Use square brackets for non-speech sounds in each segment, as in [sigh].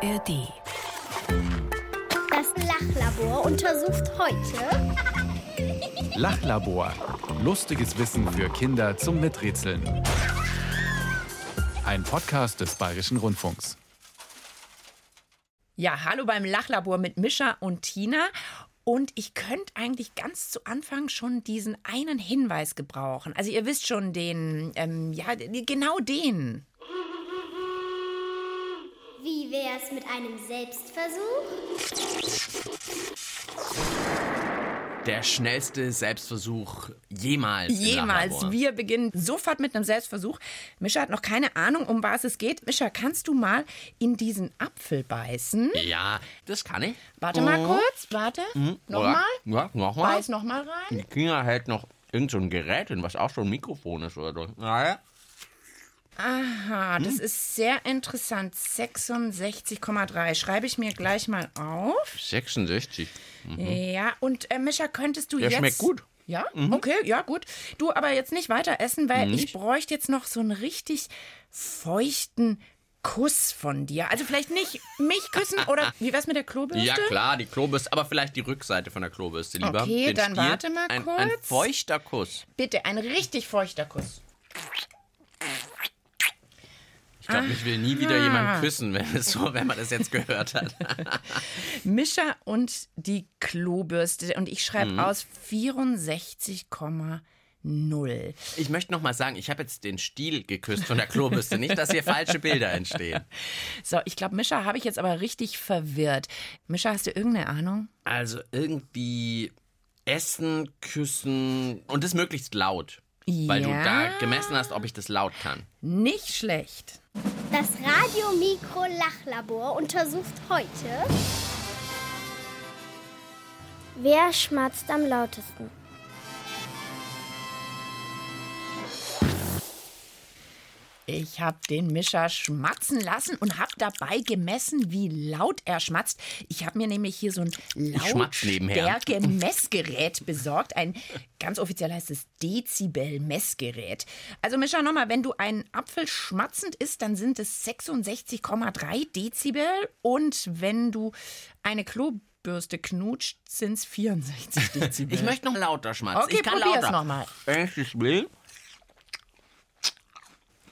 ARD. Das Lachlabor untersucht heute [laughs] Lachlabor. Lustiges Wissen für Kinder zum Miträtseln. Ein Podcast des Bayerischen Rundfunks. Ja, hallo beim Lachlabor mit Mischa und Tina. Und ich könnte eigentlich ganz zu Anfang schon diesen einen Hinweis gebrauchen. Also ihr wisst schon den, ähm, ja, genau den. Wie wär's mit einem Selbstversuch? Der schnellste Selbstversuch jemals. Jemals. Wir beginnen sofort mit einem Selbstversuch. Mischa hat noch keine Ahnung, um was es geht. Mischa, kannst du mal in diesen Apfel beißen? Ja, das kann ich. Warte mal kurz, warte. Nochmal? Ja, nochmal. Beiß nochmal rein. Die Kinga hält noch irgend so Gerät hin, was auch schon ein Mikrofon ist oder so. Naja. Aha, das ist sehr interessant. 66,3. Schreibe ich mir gleich mal auf. 66. Ja, und äh, Mischa, könntest du Mhm. Der jetzt. schmeckt gut. Ja, okay, ja, gut. Du aber jetzt nicht weiter essen, weil ich Nicht? bräuchte jetzt noch so einen richtig feuchten Kuss von dir. Also vielleicht nicht mich küssen oder [laughs] wie wär's mit der Klobürste? Ja, klar, die Klobürste, aber vielleicht die Rückseite von der Klobürste lieber. Okay, Den dann Stiel. warte mal ein, Ein kurz. feuchter Kuss. Bitte, ein richtig feuchter Kuss. Ich glaube, mich will nie wieder jemand küssen, wenn, es so, wenn man das jetzt gehört hat. [laughs] Mischa und die Klobürste. Und ich schreibe Mhm. aus 64,0. Ich möchte noch mal sagen, ich habe jetzt den Stiel geküsst von der Klobürste. Nicht, dass hier falsche Bilder entstehen. [laughs] So, ich glaube, Mischa habe ich jetzt aber richtig verwirrt. Mischa, hast du irgendeine Ahnung? Also irgendwie essen, küssen und das möglichst laut. Weil du Ja. da gemessen hast, ob ich das laut kann. Nicht schlecht. Das Radiomikro-Lachlabor untersucht heute Wer schmatzt am lautesten? Ich habe den Mischa schmatzen lassen und habe dabei gemessen, wie laut er schmatzt. Ich habe mir nämlich hier so ein. Lautstärke-Messgerät besorgt. Ein ganz offiziell heißt es Dezibel-Messgerät. Also Mischa, nochmal, wenn du einen Apfel schmatzend isst, dann sind es 66,3 Dezibel. Und wenn du eine Klobürste knutscht, sind es 64 Dezibel. Ich möchte noch lauter schmatzen. Okay, ich kann probier's lauter. nochmal. Wenn ich will.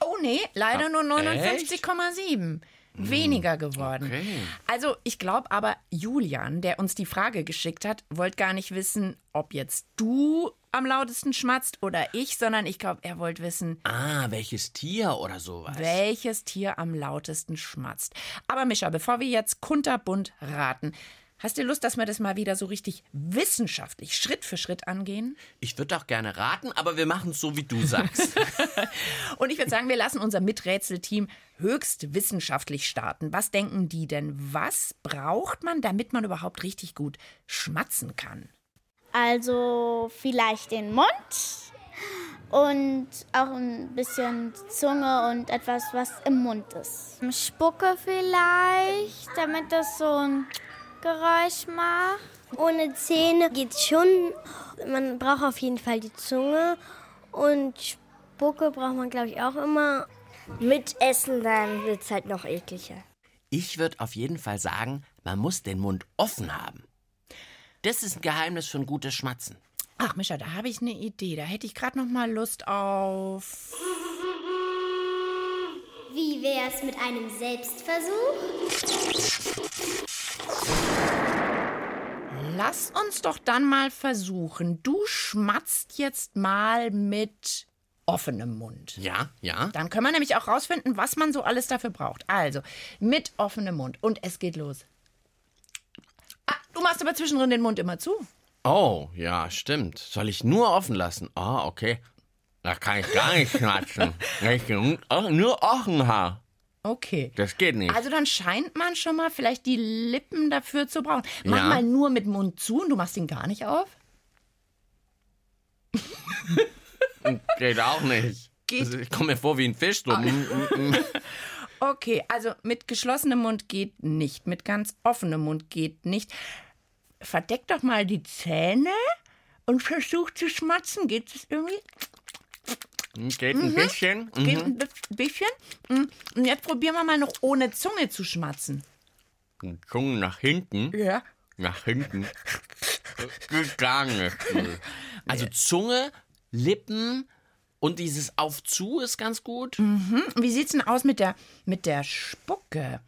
Oh nee, leider Ah, nur 59,7. Weniger geworden. Okay. Also ich glaube aber, Julian, der uns die Frage geschickt hat, wollte gar nicht wissen, ob jetzt du am lautesten schmatzt oder ich, sondern ich glaube, er wollte wissen, Ah, welches Tier oder sowas. welches Tier am lautesten schmatzt. Aber Mischa, bevor wir jetzt kunterbunt raten, hast du Lust, dass wir das mal wieder so richtig wissenschaftlich Schritt für Schritt angehen? Ich würde auch gerne raten, aber wir machen es so, wie du sagst. [laughs] Und ich würde sagen, wir lassen unser Miträtselteam höchst wissenschaftlich starten. Was denken die denn? Was braucht man, damit man überhaupt richtig gut schmatzen kann? Also vielleicht den Mund und auch ein bisschen Zunge und etwas, was im Mund ist. Spucke vielleicht, damit das so ein Geräusch macht. Ohne Zähne geht's schon. Man braucht auf jeden Fall die Zunge und Spucke braucht man, glaube ich, auch immer. Mit Essen, dann wird's halt noch ekliger. Ich würde auf jeden Fall sagen, man muss den Mund offen haben. Das ist ein Geheimnis für ein gutes Schmatzen. Ach, Mischa, da habe ich eine Idee. Da hätte ich gerade noch mal Lust auf. Wie wär's mit einem Selbstversuch? Lass uns doch dann mal versuchen. Du schmatzt jetzt mal mit offenem Mund. Ja, ja. Dann können wir nämlich auch rausfinden, was man so alles dafür braucht. Also, mit offenem Mund. Und es geht los. Ah, du machst aber zwischendrin den Mund immer zu. Oh, ja, stimmt. Soll ich nur offen lassen? Ah, okay. Da kann ich gar nicht schmatzen. [laughs] Nur offen habe. Okay. Das geht nicht. Also dann scheint man schon mal vielleicht die Lippen dafür zu brauchen. Mach Ja. mal nur mit Mund zu und du machst ihn gar nicht auf. [laughs] geht auch nicht. Geht- Also ich komme mir vor wie ein Fisch. So. Mm, mm. Okay, also mit geschlossenem Mund geht nicht, mit ganz offenem Mund geht nicht. Verdeck doch mal die Zähne und versuch zu schmatzen. Geht es irgendwie? Geht ein bisschen. Geht Mhm. ein bi- bisschen? Mm, Und jetzt probieren wir mal noch ohne Zunge zu schmatzen. die Zunge nach hinten. Ja. Nach hinten. [laughs] Geht gar nicht. Also Zunge, Lippen und dieses Auf-Zu ist ganz gut. Wie sieht's denn aus mit der, mit der Spucke?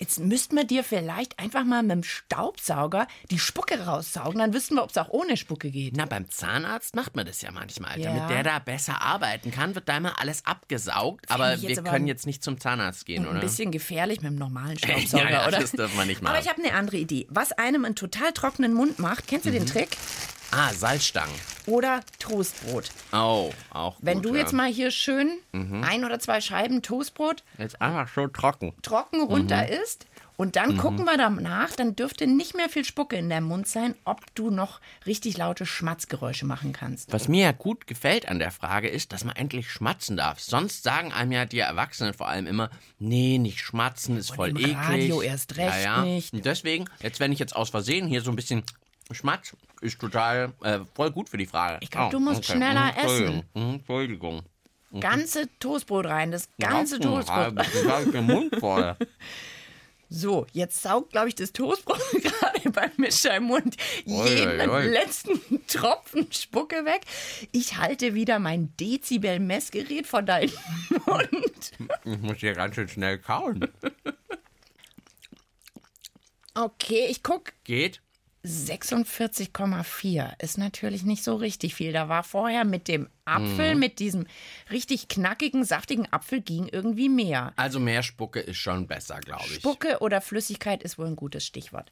Jetzt müssten wir dir vielleicht einfach mal mit dem Staubsauger die Spucke raussaugen, dann wüssten wir, ob es auch ohne Spucke geht. Na, beim Zahnarzt macht man das ja manchmal. Ja. Damit der da besser arbeiten kann, wird da immer alles abgesaugt. Aber ich jetzt wir aber können ein- jetzt nicht zum Zahnarzt gehen, Ein oder? bisschen gefährlich mit dem normalen Staubsauger, [laughs] ja, ja, oder? das dürfen wir nicht machen. Aber ich habe eine andere Idee. Was einem einen total trockenen Mund macht, kennst du den Trick? Ah, Salzstangen. Oder Toastbrot. Oh, auch gut. Wenn du ja. jetzt mal hier schön ein oder zwei Scheiben Toastbrot Jetzt einfach so trocken. trocken runter isst und dann gucken wir danach, dann dürfte nicht mehr viel Spucke in deinem Mund sein, ob du noch richtig laute Schmatzgeräusche machen kannst. Was mir ja gut gefällt an der Frage ist, dass man endlich schmatzen darf. Sonst sagen einem ja die Erwachsenen vor allem immer, nee, nicht schmatzen ist voll im eklig. Radio erst recht ja, ja. nicht. Und deswegen, jetzt wenn ich jetzt aus Versehen hier so ein bisschen schmatz, ist total äh, voll gut für die Frage. Ich glaub, du musst schneller Mhm, Entschuldigung. Mhm, Entschuldigung. Ganze Toastbrot rein, das ganze Toastbrot. Ich habe den Mund voll. [laughs] So, jetzt saugt, glaube ich, das Toastbrot [laughs] gerade bei Mischa im Mund jeden Oi, oi, oi. letzten Tropfen Spucke weg. Ich halte wieder mein Dezibel-Messgerät vor deinen [laughs] Mund. Ich muss hier ganz schön schnell kauen. Okay, ich guck. Geht? 46,4 ist natürlich nicht so richtig viel. Da war vorher mit dem Apfel, mit diesem richtig knackigen, saftigen Apfel ging irgendwie mehr. Also mehr Spucke ist schon besser, glaube ich. Spucke oder Flüssigkeit ist wohl ein gutes Stichwort.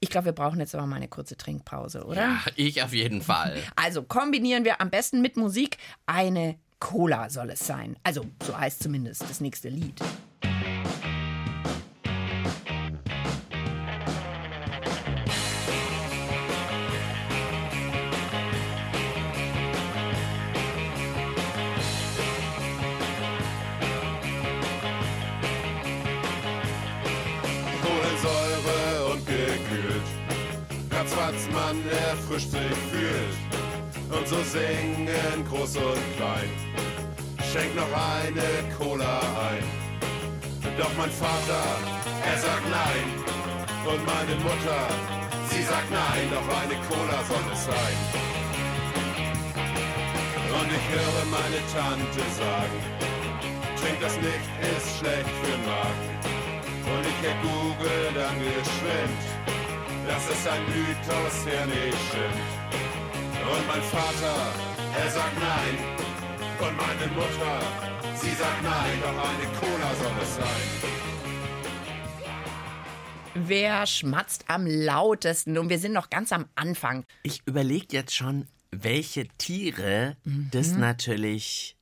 Ich glaube, wir brauchen jetzt aber mal eine kurze Trinkpause, oder? Ja, ich auf jeden Fall. [laughs] Also kombinieren wir am besten mit Musik. Eine Cola soll es sein. Also so heißt zumindest das nächste Lied. Singen groß und klein. Schenk noch eine Cola ein. Doch mein Vater, er sagt nein. Und meine Mutter, sie sagt nein, doch eine Cola soll es sein. Und ich höre meine Tante sagen, trink das nicht, ist schlecht für den Magen. Und ich hab Google dann geschwind, dass es ein Mythos, der nicht stimmt. Und mein Vater, er sagt nein. Und meine Mutter, sie sagt nein, doch eine Cola soll es sein. Wer schmatzt am lautesten? Und wir sind noch ganz am Anfang. Ich überlege jetzt schon, welche Tiere das Mhm. natürlich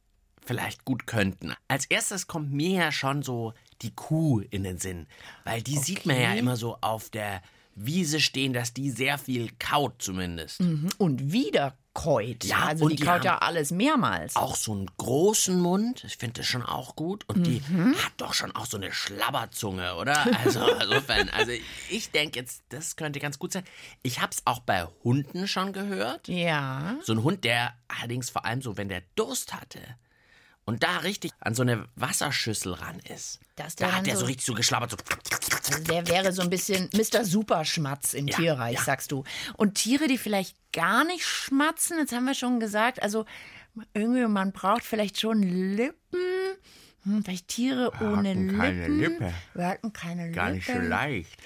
vielleicht gut könnten. Als erstes kommt mir ja schon so die Kuh in den Sinn, weil die sieht man ja immer so auf der Wiese stehen, dass die sehr viel kaut zumindest. Und wieder keut. Ja, also und die die kaut ja alles mehrmals. Auch so einen großen Mund, ich finde das schon auch gut. Und die Mhm. hat doch schon auch so eine Schlabberzunge, oder? Also insofern, also ich denke jetzt, das könnte ganz gut sein. Ich habe es auch bei Hunden schon gehört. Ja. So ein Hund, der allerdings vor allem so, wenn der Durst hatte und da richtig an so eine Wasserschüssel ran ist, der da hat der so- so richtig so geschlabbert. So. Also der wäre so ein bisschen Mr. Superschmatz im Ja, Tierreich, ja. sagst du. Und Tiere, die vielleicht gar nicht schmatzen, jetzt haben wir schon gesagt, also irgendwie, man braucht vielleicht schon Lippen. Hm, vielleicht Tiere ohne Lippen. keine Lippe. Wir hatten keine Gar Lippen. nicht so leicht.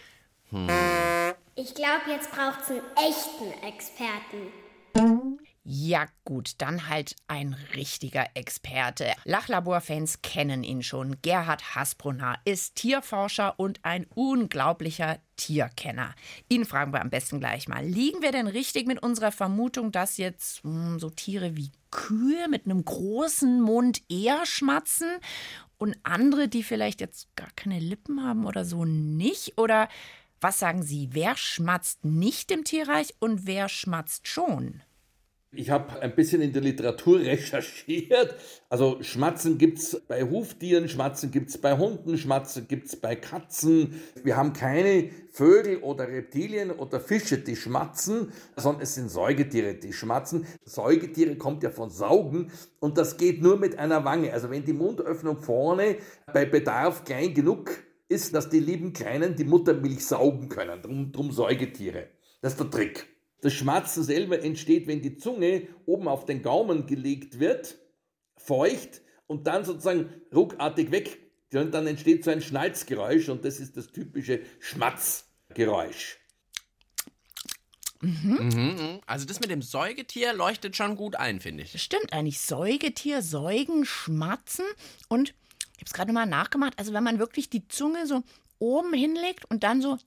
Ich glaube, jetzt braucht es einen echten Experten. Ja gut, dann halt ein richtiger Experte. Lachlabor-Fans kennen ihn schon. Gerhard Hasbrunner ist Tierforscher und ein unglaublicher Tierkenner. Ihn fragen wir am besten gleich mal. Liegen wir denn richtig mit unserer Vermutung, dass jetzt hm, so Tiere wie Kühe mit einem großen Mund eher schmatzen und andere, die vielleicht jetzt gar keine Lippen haben oder so, nicht? Oder was sagen Sie, wer schmatzt nicht im Tierreich und wer schmatzt schon? Ich habe ein bisschen in der Literatur [laughs] recherchiert. Also Schmatzen gibt's bei Huftieren, Schmatzen gibt's bei Hunden, Schmatzen gibt's bei Katzen. Wir haben keine Vögel oder Reptilien oder Fische, die schmatzen, sondern es sind Säugetiere, die schmatzen. Säugetiere kommt ja von Saugen und das geht nur mit einer Wange. Also wenn die Mundöffnung vorne bei Bedarf klein genug ist, dass die lieben Kleinen die Muttermilch saugen können. Drum, drum Säugetiere. Das ist der Trick. Das Schmatzen selber entsteht, wenn die Zunge oben auf den Gaumen gelegt wird, feucht und dann sozusagen ruckartig weg. Und dann entsteht so ein Schnalzgeräusch und das ist das typische Schmatzgeräusch. Mhm. Also das mit dem Säugetier leuchtet schon gut ein, finde ich. Stimmt eigentlich. Säugetier, Säugen, Schmatzen. Und ich habe es gerade mal nachgemacht. Also wenn man wirklich die Zunge so oben hinlegt und dann so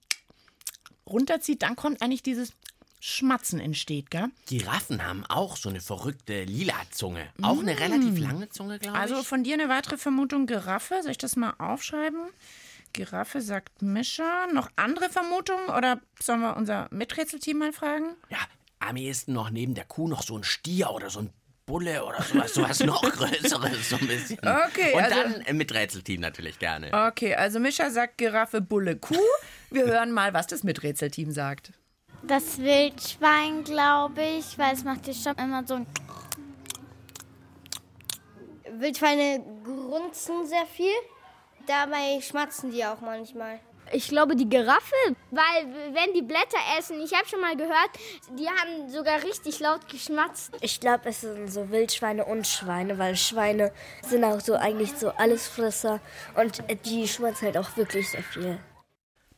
runterzieht, dann kommt eigentlich dieses Schmatzen entsteht, gell? Giraffen haben auch so eine verrückte lila Zunge. Auch eine relativ lange Zunge, glaube ich. Also von dir eine weitere Vermutung, Giraffe. Soll ich das mal aufschreiben? Giraffe sagt Mischa. Noch andere Vermutungen oder sollen wir unser Miträtselteam mal fragen? ja, am ehesten noch neben der Kuh noch so ein Stier oder so ein Bulle oder sowas, sowas noch [laughs] Größeres, so ein bisschen. Okay, Und also- dann mit Rätselteam natürlich gerne. Okay, also Mischa sagt Giraffe, Bulle, Kuh. Wir hören mal, was das Miträtselteam sagt. Das Wildschwein, glaube ich, weil es macht ja schon immer so ein. Wildschweine grunzen sehr viel. Dabei schmatzen die auch manchmal. Ich glaube die Giraffe, weil wenn die Blätter essen, ich habe schon mal gehört, die haben sogar richtig laut geschmatzt. Ich glaube, es sind so Wildschweine und Schweine, weil Schweine sind auch so eigentlich so Allesfresser und die schmatzen halt auch wirklich sehr viel.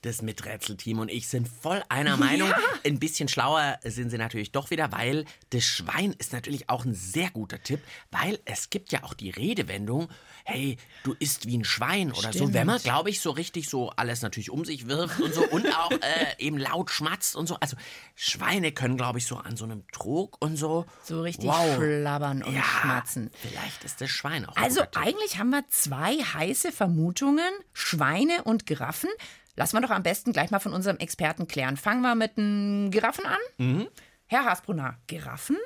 Das Miträtselteam und ich sind voll einer Meinung. Ein bisschen schlauer sind sie natürlich doch wieder, weil das Schwein ist natürlich auch ein sehr guter Tipp, weil es gibt ja auch die Redewendung, hey, du isst wie ein Schwein oder so, wenn man, glaube ich, so richtig so alles natürlich um sich wirft und so und auch [laughs] äh, eben laut schmatzt und so. Also Schweine können, glaube ich, so an so einem Trog und so. So richtig Wow. schlabbern und Ja, schmatzen. vielleicht ist das Schwein auch ein Also eigentlich haben wir zwei heiße Vermutungen, Schweine und Giraffen. Lassen wir doch am besten gleich mal von unserem Experten klären. Fangen wir mit den Giraffen an. Herr Hasbrunner, Giraffen?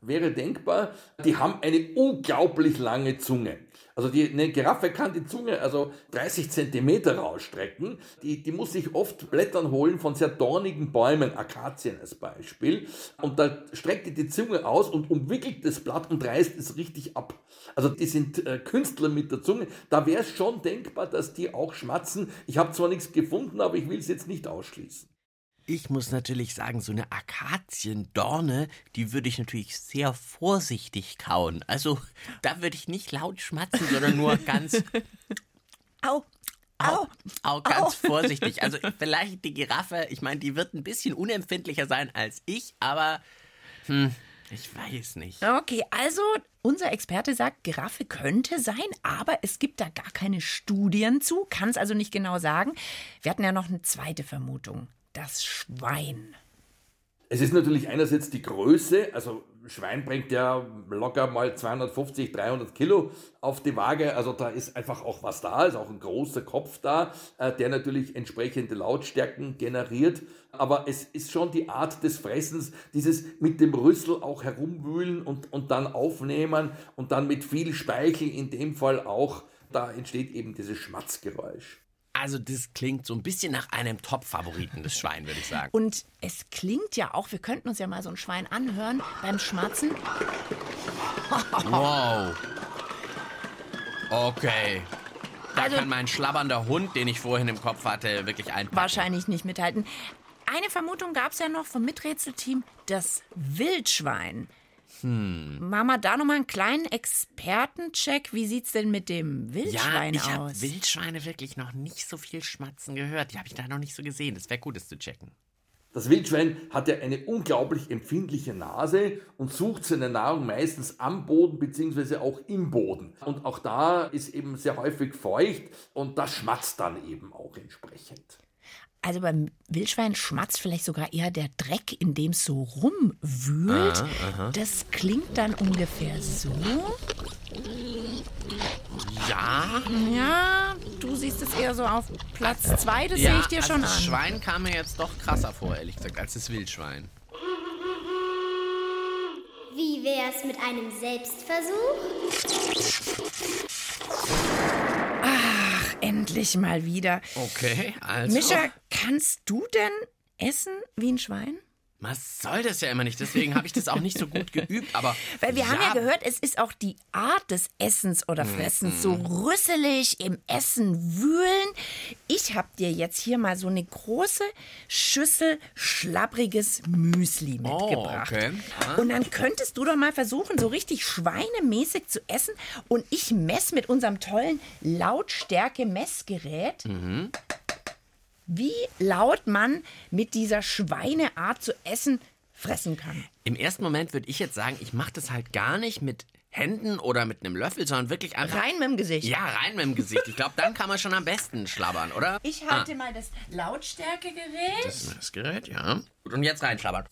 Wäre denkbar, die haben eine unglaublich lange Zunge. Also die, eine Giraffe kann die Zunge also 30 Zentimeter rausstrecken. Die, die muss sich oft Blättern holen von sehr dornigen Bäumen, Akazien als Beispiel. Und da streckt die die Zunge aus und umwickelt das Blatt und reißt es richtig ab. Also die sind äh, Künstler mit der Zunge. Da wäre es schon denkbar, dass die auch schmatzen. Ich habe zwar nichts gefunden, aber ich will es jetzt nicht ausschließen. Ich muss natürlich sagen, so eine Akaziendorne, die würde ich natürlich sehr vorsichtig kauen. Also da würde ich nicht laut schmatzen, sondern nur [laughs] ganz, Au, au, au, ganz vorsichtig. Also [laughs] vielleicht die Giraffe, ich meine, die wird ein bisschen unempfindlicher sein als ich, aber hm, ich weiß nicht. Okay, also unser Experte sagt, Giraffe könnte sein, aber es gibt da gar keine Studien zu, kann es also nicht genau sagen. Wir hatten ja noch eine zweite Vermutung. Das Schwein. Es ist natürlich einerseits die Größe, also Schwein bringt ja locker mal 250, 300 Kilo auf die Waage, also da ist einfach auch was da, ist auch ein großer Kopf da, äh, der natürlich entsprechende Lautstärken generiert, aber es ist schon die Art des Fressens, dieses mit dem Rüssel auch herumwühlen und, und dann aufnehmen und dann mit viel Speichel in dem Fall auch, da entsteht eben dieses Schmatzgeräusch. Also das klingt so ein bisschen nach einem Top-Favoriten, das Schwein, würde ich sagen. Und es klingt ja auch, wir könnten uns ja mal so ein Schwein anhören beim Schmatzen. Wow. Okay. Da Also- kann mein schlabbernder Hund, den ich vorhin im Kopf hatte, wirklich einpacken. Wahrscheinlich nicht mithalten. Eine Vermutung gab es ja noch vom Miträtselteam, das Wildschwein. Hm. Machen wir da nochmal einen kleinen Expertencheck. Wie sieht's denn mit dem Ja, Wildschwein ich habe aus? Wildschweine wirklich noch nicht so viel schmatzen gehört. Die habe ich da noch nicht so gesehen. Das wäre gut, das zu checken. Das Wildschwein hat ja eine unglaublich empfindliche Nase und sucht seine Nahrung meistens am Boden beziehungsweise auch im Boden. Und auch da ist eben sehr häufig feucht und das schmatzt dann eben auch entsprechend. Also beim Wildschwein schmatzt vielleicht sogar eher der Dreck, in dem es so rumwühlt. Das klingt dann ungefähr so. Ja, Ja, du siehst es eher so auf Platz zwei, das ja sehe ich dir also schon das an. Schwein kam mir jetzt doch krasser vor, ehrlich gesagt, als das Wildschwein. Wie wär's mit einem Selbstversuch? Endlich mal wieder. Okay, also. Mischa, kannst du denn essen wie ein Schwein? Man soll das ja immer nicht, deswegen habe ich das auch nicht so gut geübt, aber. [laughs] Weil wir haben ja gehört, es ist auch die Art des Essens oder Fressens, so rüsselig im Essen wühlen. Ich habe dir jetzt hier mal so eine große Schüssel schlappriges Müsli mitgebracht. okay. Und dann könntest du doch mal versuchen, so richtig schweinemäßig zu essen. Und ich messe mit unserem tollen Lautstärke-Messgerät. Wie laut man mit dieser Schweineart zu essen fressen kann. Im ersten Moment würde ich jetzt sagen, ich mache das halt gar nicht mit Händen oder mit einem Löffel, sondern wirklich einfach. Rein mit dem Gesicht. Ja, rein mit dem Gesicht. Ich glaube, dann kann man schon am besten schlabbern, oder? Ich halte mal das Lautstärkegerät. Das ist das Gerät, ja. Gut, Und jetzt reinschlabbern.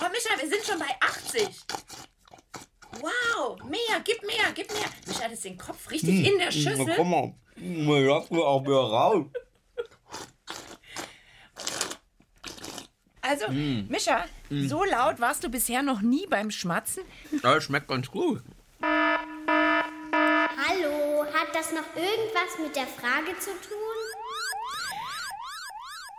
Oh, Micha, wir sind schon bei 80. Wow, mehr, gib mehr, gib mehr. Micha, das ist den Kopf richtig in der Schüssel. mal, lass mir auch wieder raus. Also, Micha, so laut warst du bisher noch nie beim Schmatzen. Das schmeckt ganz gut. Hallo, hat das noch irgendwas mit der Frage zu tun?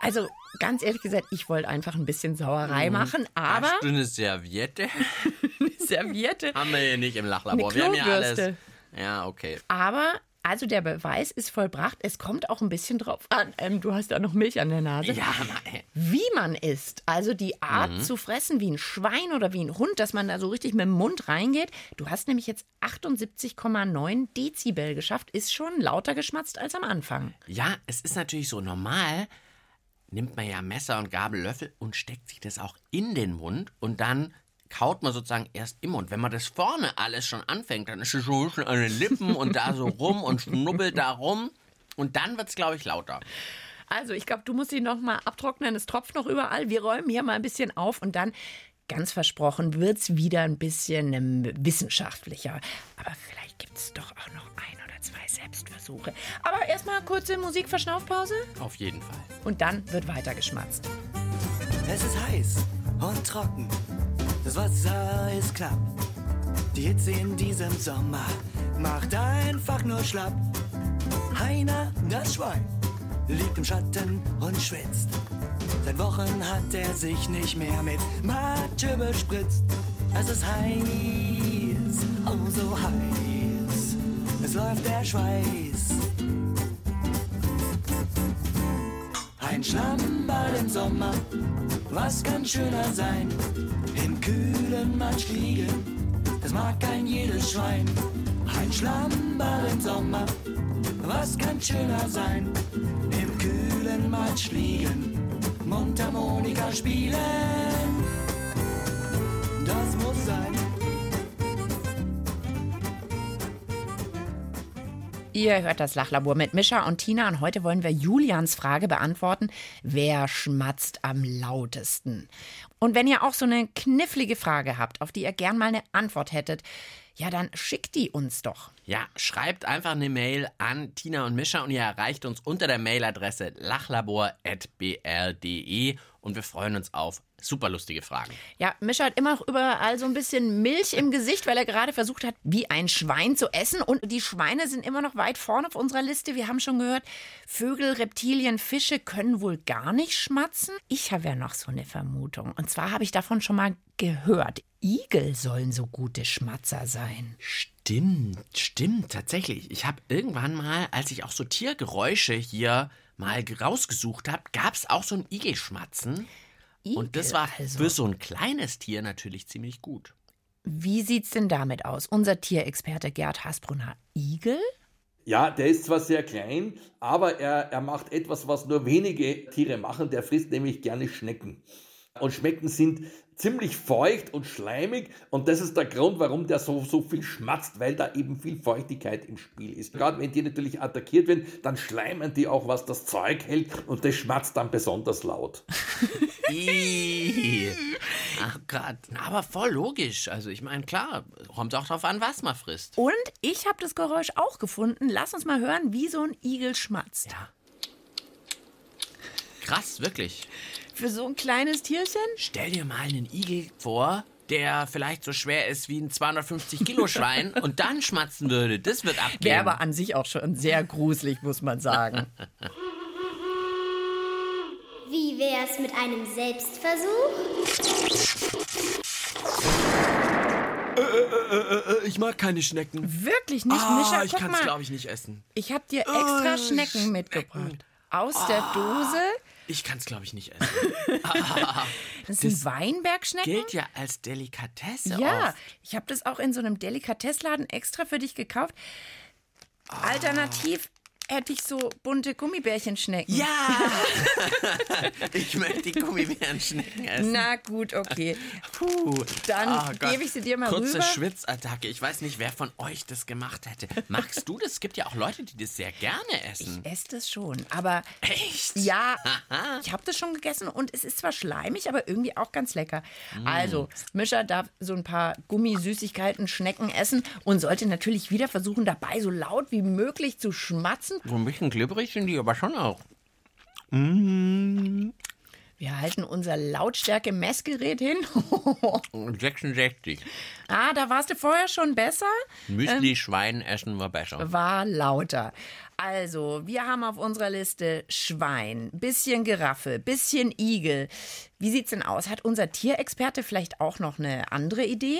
Also, ganz ehrlich gesagt, ich wollte einfach ein bisschen Sauerei machen, aber Hast du eine Serviette? [laughs] eine Serviette. Haben wir hier nicht im Lachlabor. Eine Wir haben ja alles. Ja, okay. Aber, also der Beweis ist vollbracht. Es kommt auch ein bisschen drauf an. Ähm, du hast da noch Milch an der Nase. Ja, Mann. Wie man isst, also die Art zu fressen wie ein Schwein oder wie ein Hund, dass man da so richtig mit dem Mund reingeht. Du hast nämlich jetzt 78,9 Dezibel geschafft, ist schon lauter geschmatzt als am Anfang. Ja, es ist natürlich so normal. Nimmt man ja Messer und Gabel, Löffel und steckt sich das auch in den Mund und dann kaut man sozusagen erst im Mund. Wenn man das vorne alles schon anfängt, dann ist es so schon an den Lippen und da so rum und schnubbelt da rum und dann wird es, glaube ich, lauter. Also, ich glaube, du musst ihn noch mal abtrocknen. Es tropft noch überall. Wir räumen hier mal ein bisschen auf und dann, ganz versprochen, wird es wieder ein bisschen ähm, wissenschaftlicher. Aber vielleicht gibt es doch auch noch ein oder zwei Selbstversuche. Aber erstmal kurze Musikverschnaufpause Auf jeden Fall. und dann wird weiter geschmatzt. Es ist heiß und trocken, das Wasser ist knapp. Die Hitze in diesem Sommer macht einfach nur schlapp. Heiner, das Schwein, liegt im Schatten und schwitzt. Seit Wochen hat er sich nicht mehr mit Matsche bespritzt. Es ist heiß, oh so heiß, es läuft der Schweiß. Ein Schlammball im Sommer, was kann schöner sein? Im kühlen Matsch liegen, das mag kein jedes Schwein. Ein Schlammball im Sommer, was kann schöner sein? Im kühlen Matsch liegen, Mundharmonika spielen. Ihr hört das Lachlabor mit Mischa und Tina und heute wollen wir Julians Frage beantworten, wer schmatzt am lautesten? Und wenn ihr auch so eine knifflige Frage habt, auf die ihr gern mal eine Antwort hättet, ja, dann schickt die uns doch. Ja, schreibt einfach eine Mail an Tina und Mischa und ihr erreicht uns unter der Mailadresse lachlabor.br.de und wir freuen uns auf super lustige Fragen. Ja, Mischa hat immer noch überall so ein bisschen Milch im Gesicht, weil er gerade versucht hat, wie ein Schwein zu essen. Und die Schweine sind immer noch weit vorne auf unserer Liste. Wir haben schon gehört, Vögel, Reptilien, Fische können wohl gar nicht schmatzen. Ich habe ja noch so eine Vermutung. Und zwar habe ich davon schon mal gehört. Igel sollen so gute Schmatzer sein. Stimmt, stimmt, tatsächlich. Ich habe irgendwann mal, als ich auch so Tiergeräusche hier mal rausgesucht habe, gab es auch so ein Igelschmatzen. Und das Igel war also. für so ein kleines Tier natürlich ziemlich gut. Wie sieht's denn damit aus? Unser Tierexperte Gerd Hasbrunner. Igel? Ja, der ist zwar sehr klein, aber er, er macht etwas, was nur wenige Tiere machen. Der frisst nämlich gerne Schnecken. Und Schnecken sind ziemlich feucht und schleimig und das ist der Grund, warum der so, so viel schmatzt, weil da eben viel Feuchtigkeit im Spiel ist. Gerade wenn die natürlich attackiert werden, dann schleimen die auch, was das Zeug hält und das schmatzt dann besonders laut. [laughs] Ach Gott, aber voll logisch. Also ich meine, klar, kommt auch drauf an, was man frisst. Und ich habe das Geräusch auch gefunden. Lass uns mal hören, wie so ein Igel schmatzt. Ja. Krass, wirklich. Für so ein kleines Tierchen? Stell dir mal einen Igel vor, der vielleicht so schwer ist wie ein 250 Kilo Schwein [laughs] und dann schmatzen würde. Das wird abgehen. Wäre aber an sich auch schon sehr gruselig, muss man sagen. Wie wär's mit einem Selbstversuch? Äh, äh, äh, ich mag keine Schnecken. Wirklich nicht, ah, Mischa? ich kann es, glaube ich, nicht essen. Ich habe dir extra Oh, Schnecken mitgebracht. Aus der Dose. Ich kann es, glaube ich, nicht essen. [laughs] [laughs] Das sind Weinbergschnecken. Gilt ja als Delikatesse Ja, oft. ich habe das auch in so einem Delikatessladen extra für dich gekauft. Alternativ hätte ich so bunte Gummibärchenschnecken. Ja! [laughs] ich möchte die Gummibärenschnecken essen. Na gut, okay. Puh. Dann Oh gebe ich sie dir mal Kurze rüber. Schwitzattacke. Ich weiß nicht, wer von euch das gemacht hätte. Magst du das? Es gibt ja auch Leute, die das sehr gerne essen. Ich esse das schon, aber Echt? ja, ich habe das schon gegessen und es ist zwar schleimig, aber irgendwie auch ganz lecker. Mm. Also, Mischa darf so ein paar Gummisüßigkeiten, Schnecken essen und sollte natürlich wieder versuchen, dabei so laut wie möglich zu schmatzen. So ein bisschen glibberig sind die aber schon auch. Wir halten unser Lautstärke-Messgerät hin. [laughs] 66. ah, da warst du vorher schon besser. Müsli, Schwein essen wir besser. War lauter. Also, wir haben auf unserer Liste Schwein, bisschen Giraffe, bisschen Igel. Wie sieht's denn aus? Hat unser Tierexperte vielleicht auch noch eine andere Idee?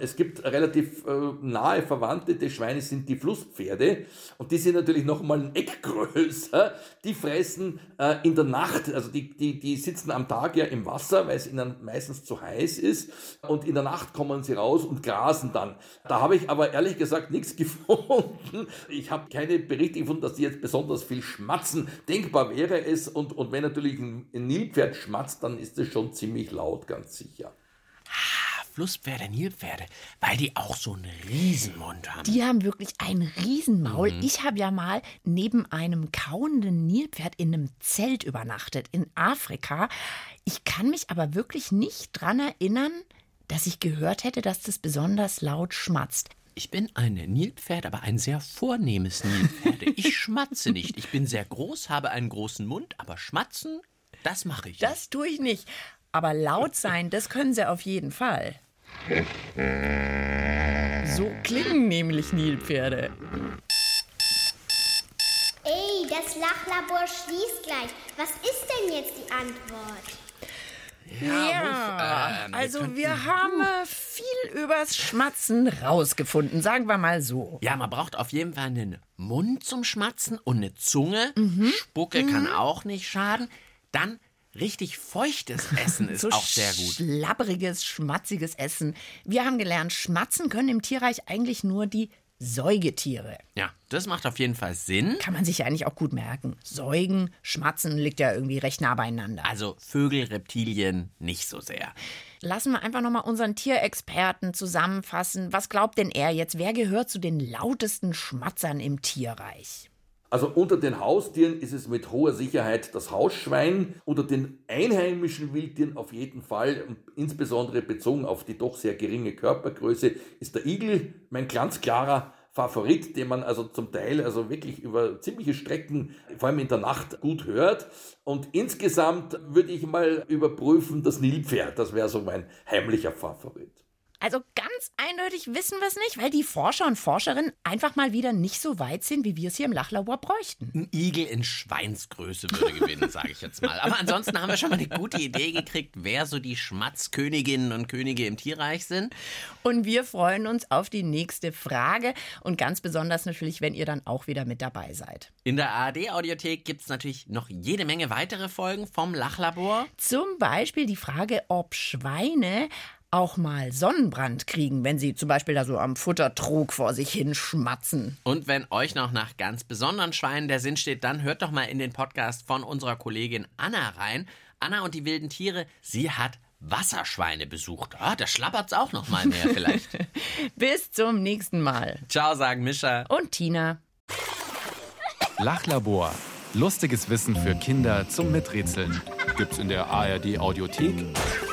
Es gibt relativ äh, nahe Verwandte des Schweines sind die Flusspferde und die sind natürlich noch mal ein Eck [laughs] größer. Die fressen äh, in der Nacht, also die, die, die sitzen am Tag ja im Wasser, weil es ihnen meistens zu heiß ist und in der Nacht kommen sie raus und grasen dann. Da habe ich aber ehrlich gesagt nichts [laughs] gefunden. Ich habe keine Berichte gefunden, dass die jetzt besonders viel schmatzen. Denkbar wäre es und, und wenn natürlich ein, ein Nilpferd schmatzt, dann ist es schon ziemlich laut, ganz sicher. Flusspferde, Nilpferde, weil die auch so einen Riesenmund haben. Die haben wirklich ein Riesenmaul. Mhm. Ich habe ja mal neben einem kauenden Nilpferd in einem Zelt übernachtet in Afrika. Ich kann mich aber wirklich nicht dran erinnern, dass ich gehört hätte, dass das besonders laut schmatzt. Ich bin ein Nilpferd, aber ein sehr vornehmes Nilpferd. [laughs] Ich schmatze nicht. Ich bin sehr groß, habe einen großen Mund, aber schmatzen, das mache ich. Das tue ich nicht. Aber laut sein, das können sie auf jeden Fall. So klingen nämlich Nilpferde. Ey, das Lachlabor schließt gleich. Was ist denn jetzt die Antwort? Ja, ähm, wir also könnten- wir haben äh, viel übers Schmatzen rausgefunden, sagen wir mal so. Ja, man braucht auf jeden Fall einen Mund zum Schmatzen und eine Zunge. Mhm. Spucke kann auch nicht schaden. Dann richtig feuchtes Essen [laughs] ist so auch sehr gut. Schlabbriges, schmatziges Essen. Wir haben gelernt, schmatzen können im Tierreich eigentlich nur die Säugetiere. Ja, das macht auf jeden Fall Sinn. Kann man sich ja eigentlich auch gut merken. Säugen, schmatzen liegt ja irgendwie recht nah beieinander. Also Vögel, Reptilien nicht so sehr. Lassen wir einfach nochmal unseren Tierexperten zusammenfassen. Was glaubt denn er jetzt? Wer gehört zu den lautesten Schmatzern im Tierreich? Also unter den Haustieren ist es mit hoher Sicherheit das Hausschwein, unter den einheimischen Wildtieren auf jeden Fall, insbesondere bezogen auf die doch sehr geringe Körpergröße, ist der Igel mein ganz klarer Favorit, den man also zum Teil also wirklich über ziemliche Strecken, vor allem in der Nacht, gut hört. Und insgesamt würde ich mal überprüfen das Nilpferd, das wäre so mein heimlicher Favorit. Also ganz eindeutig wissen wir es nicht, weil die Forscher und Forscherinnen einfach mal wieder nicht so weit sind, wie wir es hier im Lachlabor bräuchten. Ein Igel in Schweinsgröße würde gewinnen, sage ich jetzt mal. Aber ansonsten haben wir schon mal eine gute Idee gekriegt, wer so die Schmatzköniginnen und Könige im Tierreich sind. Und wir freuen uns auf die nächste Frage und ganz besonders natürlich, wenn ihr dann auch wieder mit dabei seid. In der ARD-Audiothek gibt es natürlich noch jede Menge weitere Folgen vom Lachlabor. Zum Beispiel die Frage, ob Schweine auch mal Sonnenbrand kriegen, wenn sie zum Beispiel da so am Futtertrog vor sich hin schmatzen. Und wenn euch noch nach ganz besonderen Schweinen der Sinn steht, dann hört doch mal in den Podcast von unserer Kollegin Anna rein. Anna und die wilden Tiere, sie hat Wasserschweine besucht. Ah, da schlappert's auch noch mal mehr vielleicht. [laughs] Bis zum nächsten Mal. Ciao, sagen Mischa. Und Tina. Lachlabor. Lustiges Wissen für Kinder zum Miträtseln. Gibt's in der ARD Audiothek